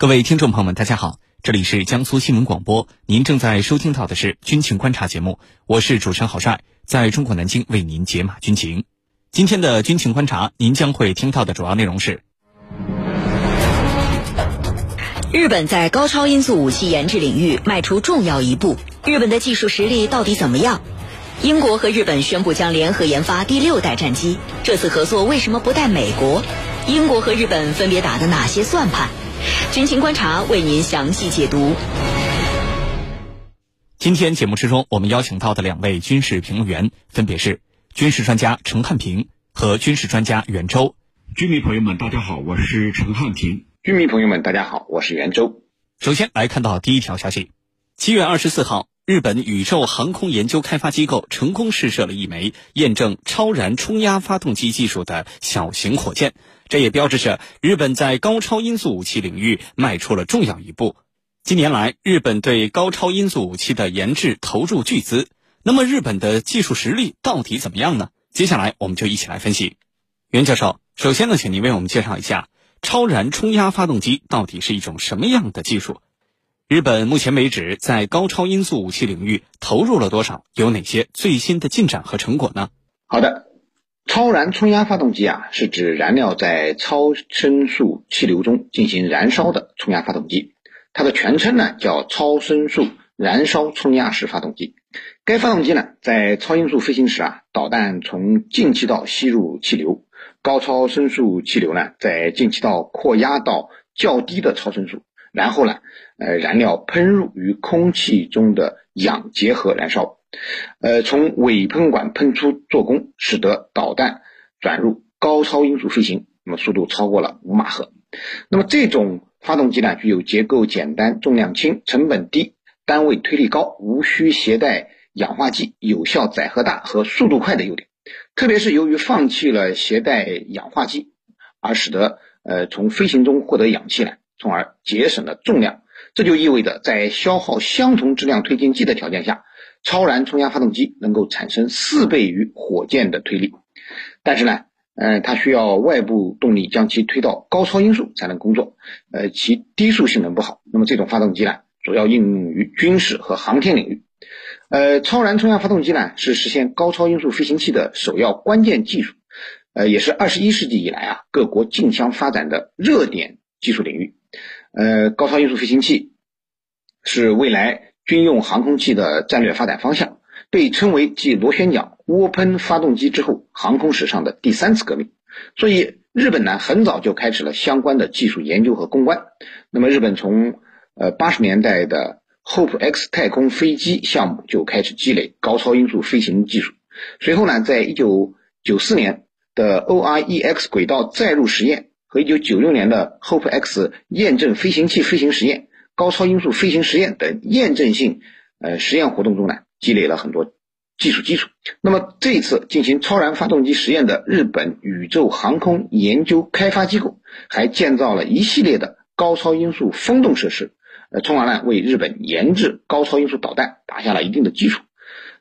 各位听众朋友们，大家好，这里是江苏新闻广播，您正在收听到的是军情观察节目，我是主持人郝帅，在中国南京为您解码军情。今天的军情观察，您将会听到的主要内容是：日本在高超音速武器研制领域迈出重要一步，日本的技术实力到底怎么样？英国和日本宣布将联合研发第六代战机，这次合作为什么不带美国？英国和日本分别打的哪些算盘？军情观察为您详细解读。今天节目之中，我们邀请到的两位军事评论员分别是军事专家陈汉平和军事专家袁周。军迷朋友们，大家好，我是陈汉平。军迷朋友们，大家好，我是袁周。首先来看到第一条消息：七月二十四号。日本宇宙航空研究开发机构成功试射了一枚验证超燃冲压发动机技术的小型火箭，这也标志着日本在高超音速武器领域迈出了重要一步。近年来，日本对高超音速武器的研制投入巨资，那么日本的技术实力到底怎么样呢？接下来我们就一起来分析。袁教授，首先呢，请您为我们介绍一下超燃冲压发动机到底是一种什么样的技术？日本目前为止在高超音速武器领域投入了多少？有哪些最新的进展和成果呢？好的，超燃冲压发动机啊，是指燃料在超声速气流中进行燃烧的冲压发动机。它的全称呢叫超声速燃烧冲压式发动机。该发动机呢在超音速飞行时啊，导弹从进气道吸入气流，高超声速气流呢在进气道扩压到较低的超声速。然后呢，呃，燃料喷入与空气中的氧结合燃烧，呃，从尾喷管喷出做功，使得导弹转入高超音速飞行，那么速度超过了五马赫。那么这种发动机呢，具有结构简单、重量轻、成本低、单位推力高、无需携带氧化剂、有效载荷大和速度快的优点。特别是由于放弃了携带氧化剂，而使得呃从飞行中获得氧气呢。从而节省了重量，这就意味着在消耗相同质量推进剂的条件下，超燃冲压发动机能够产生四倍于火箭的推力。但是呢，呃，它需要外部动力将其推到高超音速才能工作，呃，其低速性能不好。那么这种发动机呢，主要应用于军事和航天领域。呃，超燃冲压发动机呢，是实现高超音速飞行器的首要关键技术，呃，也是二十一世纪以来啊各国竞相发展的热点技术领域。呃，高超音速飞行器是未来军用航空器的战略发展方向，被称为继螺旋桨涡喷发动机之后，航空史上的第三次革命。所以，日本呢很早就开始了相关的技术研究和攻关。那么，日本从呃八十年代的 Hope X 太空飞机项目就开始积累高超音速飞行技术。随后呢，在一九九四年的 OREX 轨道载入实验。和1996年的 Hope X 验证飞行器飞行实验、高超音速飞行实验等验证性呃实验活动中呢，积累了很多技术基础。那么这一次进行超燃发动机实验的日本宇宙航空研究开发机构，还建造了一系列的高超音速风洞设施，呃，从而呢为日本研制高超音速导弹打下了一定的基础。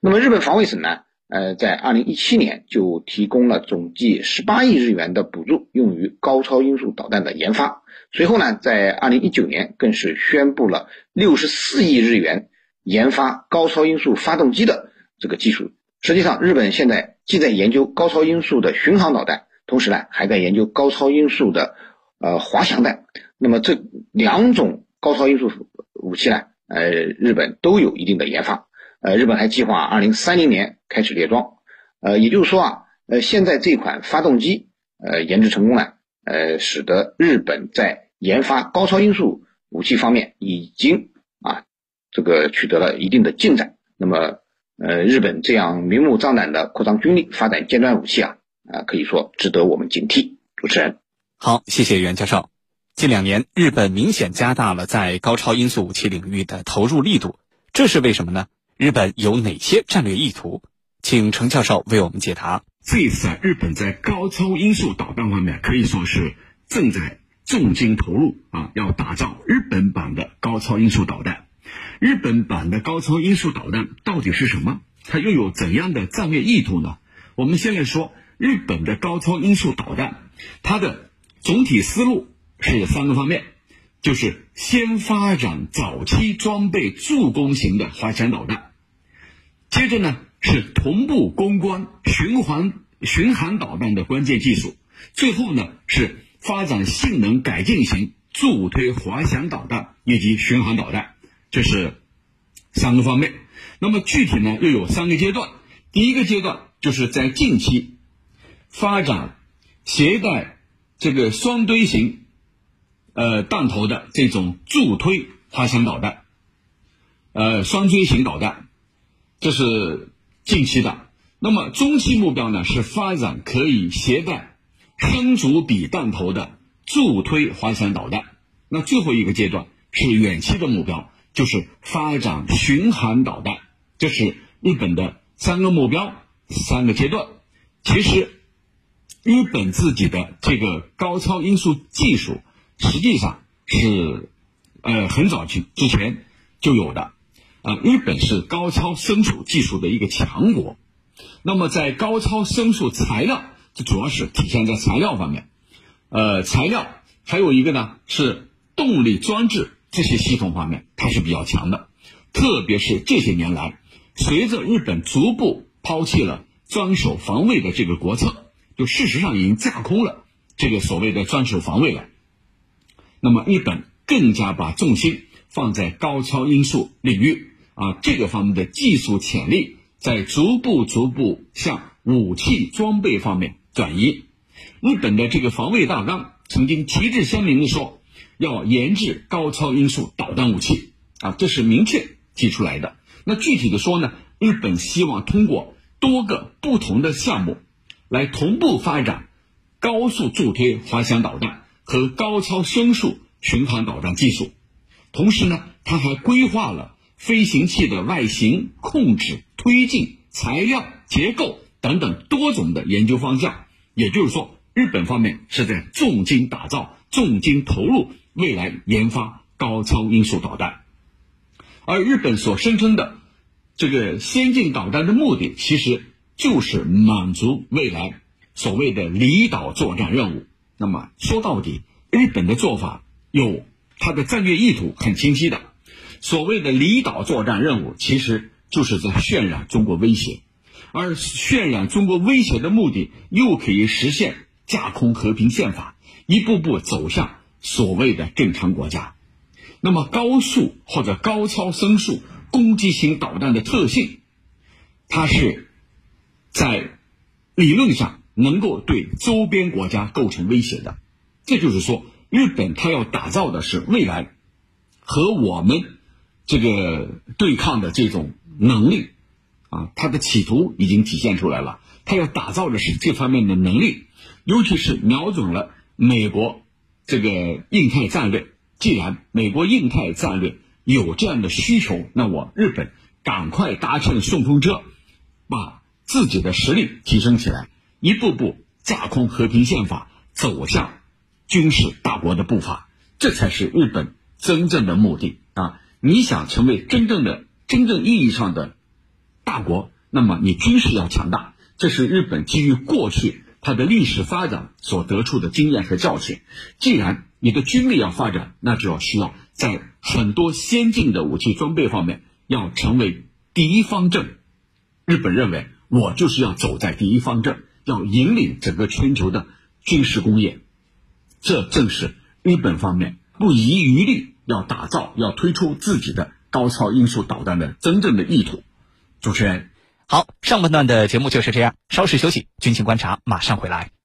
那么日本防卫省呢？呃，在二零一七年就提供了总计十八亿日元的补助，用于高超音速导弹的研发。随后呢，在二零一九年更是宣布了六十四亿日元研发高超音速发动机的这个技术。实际上，日本现在既在研究高超音速的巡航导弹，同时呢，还在研究高超音速的呃滑翔弹。那么这两种高超音速武器呢，呃，日本都有一定的研发。呃，日本还计划二零三零年开始列装，呃，也就是说啊，呃，现在这款发动机呃研制成功了，呃，使得日本在研发高超音速武器方面已经啊这个取得了一定的进展。那么，呃，日本这样明目张胆的扩张军力、发展尖端武器啊，啊，可以说值得我们警惕。主持人，好，谢谢袁教授。近两年，日本明显加大了在高超音速武器领域的投入力度，这是为什么呢？日本有哪些战略意图？请程教授为我们解答。这一次啊，日本在高超音速导弹方面可以说是正在重金投入啊，要打造日本版的高超音速导弹。日本版的高超音速导弹到底是什么？它又有怎样的战略意图呢？我们先来说日本的高超音速导弹，它的总体思路是三个方面。就是先发展早期装备助攻型的滑翔导弹，接着呢是同步攻关巡航巡航导弹的关键技术，最后呢是发展性能改进型助推滑翔导弹以及巡航导弹，这是三个方面。那么具体呢又有三个阶段，第一个阶段就是在近期发展携带这个双堆型。呃，弹头的这种助推滑翔导弹，呃，双锥形导弹，这是近期的。那么中期目标呢，是发展可以携带声阻比弹头的助推滑翔导弹。那最后一个阶段是远期的目标，就是发展巡航导弹。这是日本的三个目标，三个阶段。其实，日本自己的这个高超音速技术。实际上是，呃，很早之之前就有的，啊，日本是高超声速技术的一个强国，那么在高超声速材料，这主要是体现在材料方面，呃，材料还有一个呢是动力装置这些系统方面，它是比较强的，特别是这些年来，随着日本逐步抛弃了专守防卫的这个国策，就事实上已经架空了这个所谓的专守防卫了。那么，日本更加把重心放在高超音速领域啊，这个方面的技术潜力在逐步逐步向武器装备方面转移。日本的这个防卫大纲曾经旗帜鲜明的说，要研制高超音速导弹武器啊，这是明确提出来的。那具体的说呢，日本希望通过多个不同的项目，来同步发展高速助推滑翔导弹。和高超声速巡航导弹技术，同时呢，他还规划了飞行器的外形控制、推进、材料结构等等多种的研究方向。也就是说，日本方面是在重金打造、重金投入未来研发高超音速导弹。而日本所声称的这个先进导弹的目的，其实就是满足未来所谓的离岛作战任务。那么说到底，日本的做法有它的战略意图很清晰的。所谓的离岛作战任务，其实就是在渲染中国威胁，而渲染中国威胁的目的，又可以实现架空和平宪法，一步步走向所谓的正常国家。那么高速或者高超声速攻击型导弹的特性，它是在理论上。能够对周边国家构成威胁的，这就是说，日本它要打造的是未来和我们这个对抗的这种能力啊，它的企图已经体现出来了。它要打造的是这方面的能力，尤其是瞄准了美国这个印太战略。既然美国印太战略有这样的需求，那我日本赶快搭乘顺风车，把自己的实力提升起来。一步步架空和平宪法，走向军事大国的步伐，这才是日本真正的目的啊！你想成为真正的、真正意义上的大国，那么你军事要强大，这是日本基于过去它的历史发展所得出的经验和教训。既然你的军力要发展，那就要需要在很多先进的武器装备方面要成为第一方阵。日本认为，我就是要走在第一方阵。要引领整个全球的军事工业，这正是日本方面不遗余力要打造、要推出自己的高超音速导弹的真正的意图。主持人，好，上半段的节目就是这样，稍事休息，军情观察马上回来。